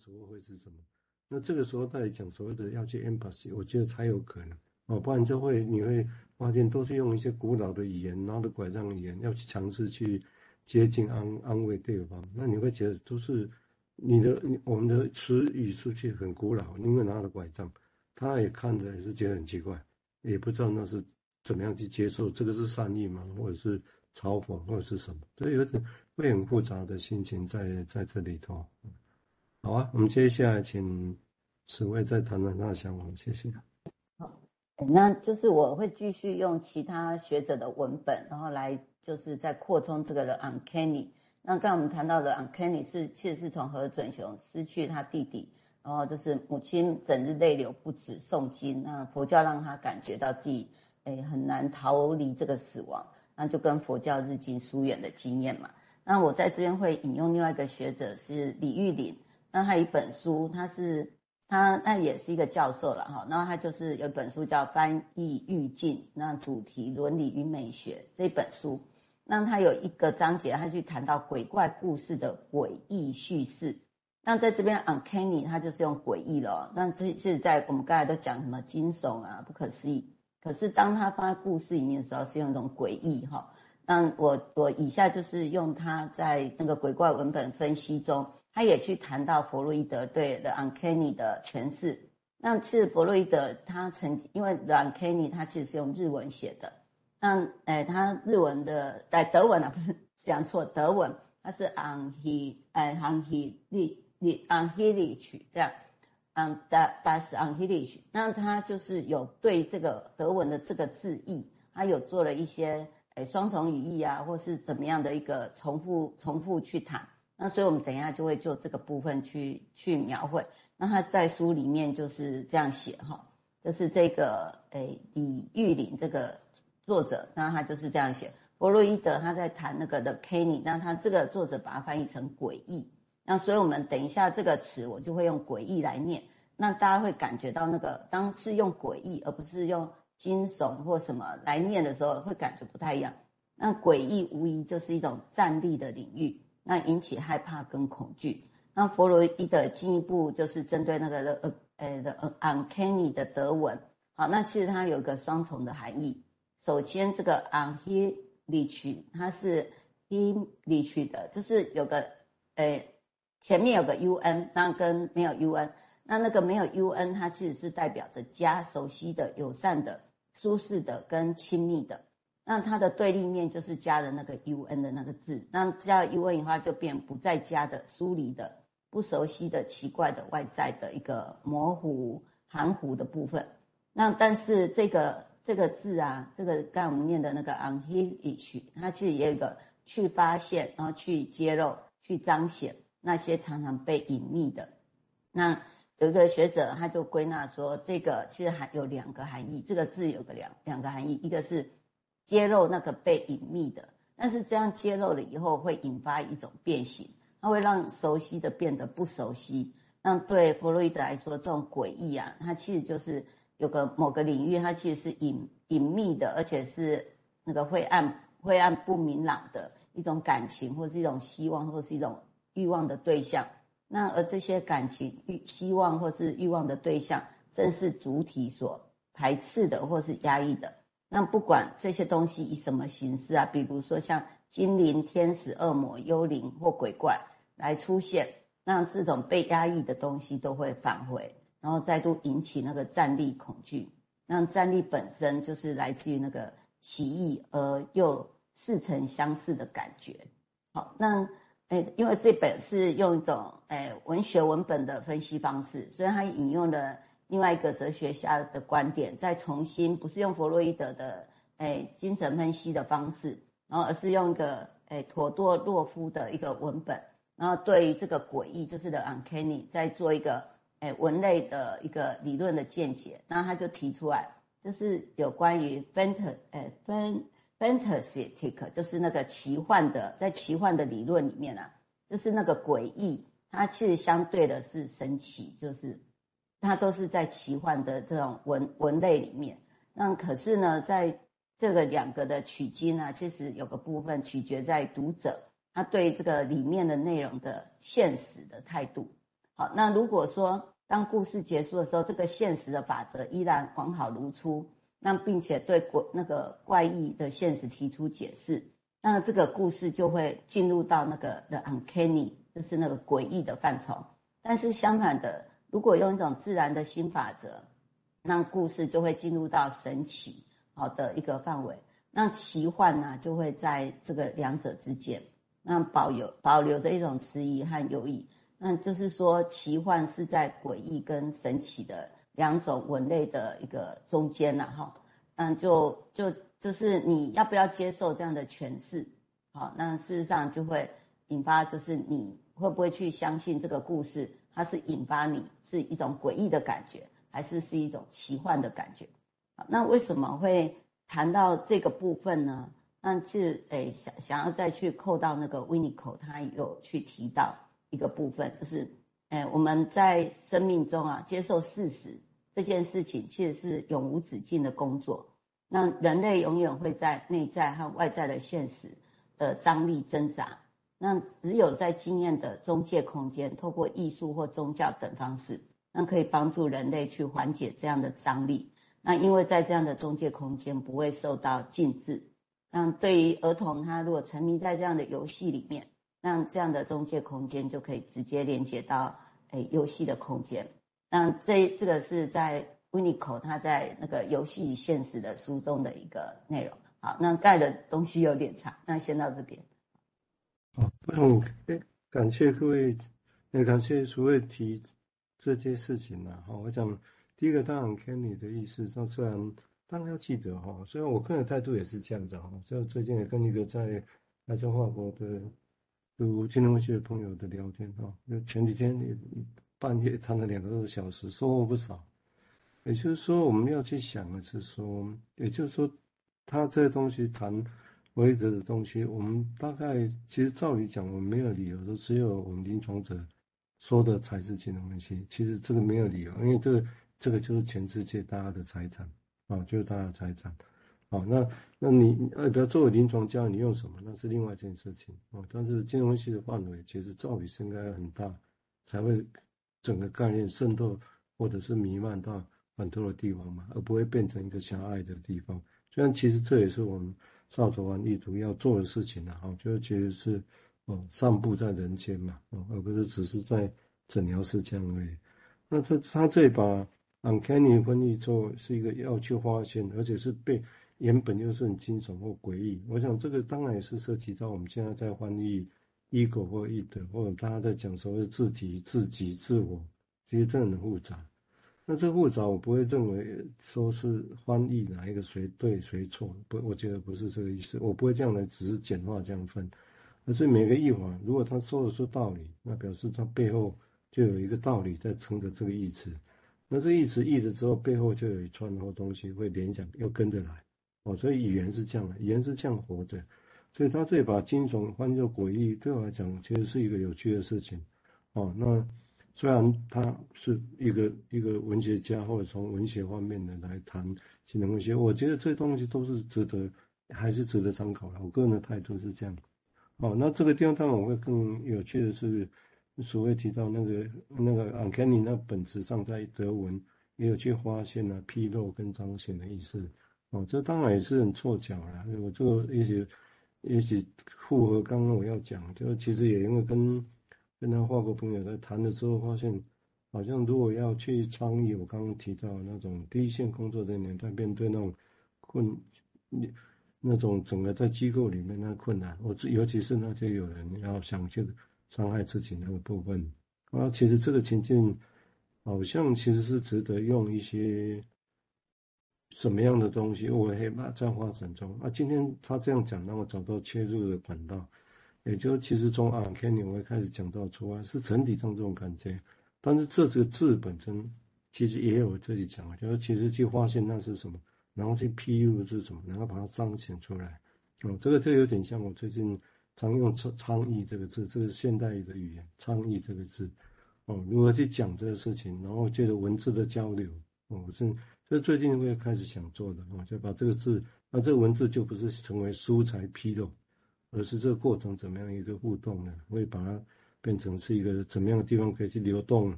时候会是什么？那这个时候再讲所谓的要去 empathy，我觉得才有可能哦，不然就会你会发现都是用一些古老的语言，拿着拐杖语言要去尝试去接近安安慰对方，那你会觉得都是你的我们的词语出去很古老，因为拿着拐杖，他也看着也是觉得很奇怪，也不知道那是怎么样去接受，这个是善意吗？或者是嘲讽，或者是什么？所以有点会很复杂的心情在在这里头。好啊，我们接下来请史葳再谈谈他的想法，谢谢。好，那就是我会继续用其他学者的文本，然后来就是再扩充这个的 uncanny。那刚才我们谈到的 uncanny 是其实是从河准雄失去他弟弟，然后就是母亲整日泪流不止诵经，那佛教让他感觉到自己诶很难逃离这个死亡，那就跟佛教日进疏远的经验嘛。那我在这边会引用另外一个学者是李玉林。那他有一本书，他是他那也是一个教授了哈。然后他就是有一本书叫《翻译意境》，那主题伦理与美学这本书。那他有一个章节，他去谈到鬼怪故事的诡异叙事。那在这边，uncanny 他就是用诡异了。那这是在我们刚才都讲什么惊悚啊、不可思议。可是当他放在故事里面的时候，是用一种诡异哈。那我我以下就是用他在那个鬼怪文本分析中。他也去谈到弗洛伊德对 The Uncanny 的诠释。那其实弗洛伊德他曾经，因为 The Uncanny 他其实是用日文写的。那诶，他日文的在德文啊，不是讲错，德文他是 Unhe 诶 Unheili Unheilig 这样，嗯，da Das Unheilisch。那他就是有对这个德文的这个字义，他有做了一些诶双重语义啊，或是怎么样的一个重复重复去谈。那所以，我们等一下就会就这个部分去去描绘。那他在书里面就是这样写哈，就是这个诶李玉林这个作者，那他就是这样写。弗洛伊德他在谈那个的 Uncanny，那他这个作者把它翻译成诡异。那所以我们等一下这个词，我就会用诡异来念。那大家会感觉到那个当是用诡异，而不是用惊悚或什么来念的时候，会感觉不太一样。那诡异无疑就是一种战栗的领域。那引起害怕跟恐惧。那弗洛伊德进一步就是针对那个呃呃的 uncanny 的德文。好，那其实它有一个双重的含义。首先，这个 u n h e l i c h 它是 heilisch 的，就是有个呃前面有个 un，那跟没有 un，那那个没有 un 它其实是代表着家、熟悉的、友善的、舒适的跟亲密的。那它的对立面就是加了那个 un 的那个字，那加了 un 以后就变不在家的、疏离的、不熟悉的、奇怪的外在的一个模糊、含糊的部分。那但是这个这个字啊，这个刚我们念的那个 unhish，它其实也有一个去发现，然后去揭露、去彰显那些常常被隐秘的。那有一个学者他就归纳说，这个其实还有两个含义，这个字有个两两个含义，一个是。揭露那个被隐秘的，但是这样揭露了以后，会引发一种变形，它会让熟悉的变得不熟悉。那对弗洛伊德来说，这种诡异啊，它其实就是有个某个领域，它其实是隐隐秘的，而且是那个灰暗、灰暗不明朗的一种感情，或是一种希望，或是一种欲望的对象。那而这些感情、欲、希望或是欲望的对象，正是主体所排斥的，或是压抑的。那不管这些东西以什么形式啊，比如说像精灵、天使、恶魔、幽灵或鬼怪来出现，那这种被压抑的东西都会返回，然后再度引起那个战栗恐惧。那战栗本身就是来自于那个奇异而又似曾相识的感觉。好，那诶，因为这本是用一种诶文学文本的分析方式，所以它引用了。另外一个哲学家的观点，再重新不是用弗洛伊德的诶精神分析的方式，然后而是用一个诶妥多洛夫的一个文本，然后对于这个诡异，就是 the uncanny，再做一个诶文类的一个理论的见解。那他就提出来，就是有关于 fant 诶 fantastic，就是那个奇幻的，在奇幻的理论里面啊，就是那个诡异，它其实相对的是神奇，就是。它都是在奇幻的这种文文类里面，那可是呢，在这个两个的取经呢，其实有个部分取决在读者他对这个里面的内容的现实的态度。好，那如果说当故事结束的时候，这个现实的法则依然完好如初，那并且对怪那个怪异的现实提出解释，那这个故事就会进入到那个 the uncanny，就是那个诡异的范畴。但是相反的，如果用一种自然的新法则，那故事就会进入到神奇好的一个范围。那奇幻呢，就会在这个两者之间，那保有保留着一种迟疑和犹豫。那就是说，奇幻是在诡异跟神奇的两种文类的一个中间呐，哈，嗯，就就就是你要不要接受这样的诠释？好，那事实上就会引发，就是你会不会去相信这个故事，它是引发你是一种诡异的感觉，还是是一种奇幻的感觉？那为什么会谈到这个部分呢？那其实，诶，想想要再去扣到那个 Winnicott，他有去提到。一个部分就是，哎，我们在生命中啊，接受事实这件事情，其实是永无止境的工作。那人类永远会在内在和外在的现实的张力挣扎。那只有在经验的中介空间，透过艺术或宗教等方式，那可以帮助人类去缓解这样的张力。那因为在这样的中介空间不会受到禁制。那对于儿童，他如果沉迷在这样的游戏里面。那这样的中介空间就可以直接连接到诶游戏的空间。那这这个是在 winnicot 他在那个游戏与现实的书中的一个内容。好，那盖的东西有点长，那先到这边。好，嗯，感谢各位，也感谢诸位提这件事情呢。哈，我想第一个当然 Kenny 的意思，那虽然当然要记得哈，虽然我个人态度也是这样子哈，就最近也跟一个在来自法国的。读金融学的朋友的聊天哈，就前几天也半夜谈了两个多小时，收获不少。也就是说，我们要去想的是说，也就是说，他这个东西谈规则的东西，我们大概其实照理讲，我们没有理由说只有我们临床者说的才是金融分析。其实这个没有理由，因为这个这个就是全世界大家的财产啊，就是大家的财产。好，那那你呃，比如作为临床家，你用什么？那是另外一件事情啊。但是金融系的范围其实照理是应该很大，才会整个概念渗透或者是弥漫到很多的地方嘛，而不会变成一个狭隘的地方。虽然其实这也是我们少佐丸一族要做的事情呢，哈，就其实是哦，散布在人间嘛，哦，而不是只是在诊疗室这样而已。那这他这把 uncanny 翻译做是一个要去发现，而且是被。原本就是很惊悚或诡异，我想这个当然也是涉及到我们现在在翻译 ego 或 id，或者大家在讲所谓自体、自己、自我，其实这很复杂。那这复杂，我不会认为说是翻译哪一个谁对谁错，不，我觉得不是这个意思。我不会这样来，只是简化这样分，而是每个译法，如果他说得出道理，那表示他背后就有一个道理在撑着这个意思。那这意思译了之后，背后就有一串或东西会联想，又跟着来。哦，所以语言是这样的，语言是这样活着，所以他这把惊悚翻作诡异，对我来讲其实是一个有趣的事情。哦，那虽然他是一个一个文学家，或者从文学方面的来谈金融分析，我觉得这东西都是值得，还是值得参考的。我个人的态度是这样。哦，那这个地方当然我会更有趣的是，所谓提到那个那个 uncanny，那本质上在德文也有去发现了披露跟彰显的意思。哦，这当然也是很凑巧啦。我这个也许也许符合刚刚我要讲，就其实也因为跟跟他法国朋友在谈的时候，发现好像如果要去参与我刚刚提到那种第一线工作的年代，面对那种困，那种整个在机构里面那困难，我尤其是那些有人要想去伤害自己那个部分，啊，其实这个情境好像其实是值得用一些。什么样的东西我会把在发展中啊？今天他这样讲，让我找到切入的管道，也就其实从 uncanny 我会开始讲到出来是整体上这种感觉，但是这这个字本身其实也有这里讲，就是其实去发现那是什么，然后去披露是什么，然后把它彰显出来。哦，这个就有点像我最近常用倡倡议这个字，这个现代语的语言倡议这个字。哦，如何去讲这个事情，然后借着文字的交流，哦，是。这最近会开始想做的哦，就把这个字，那这个文字就不是成为书材披露，而是这个过程怎么样一个互动呢？会把它变成是一个怎么样的地方可以去流动，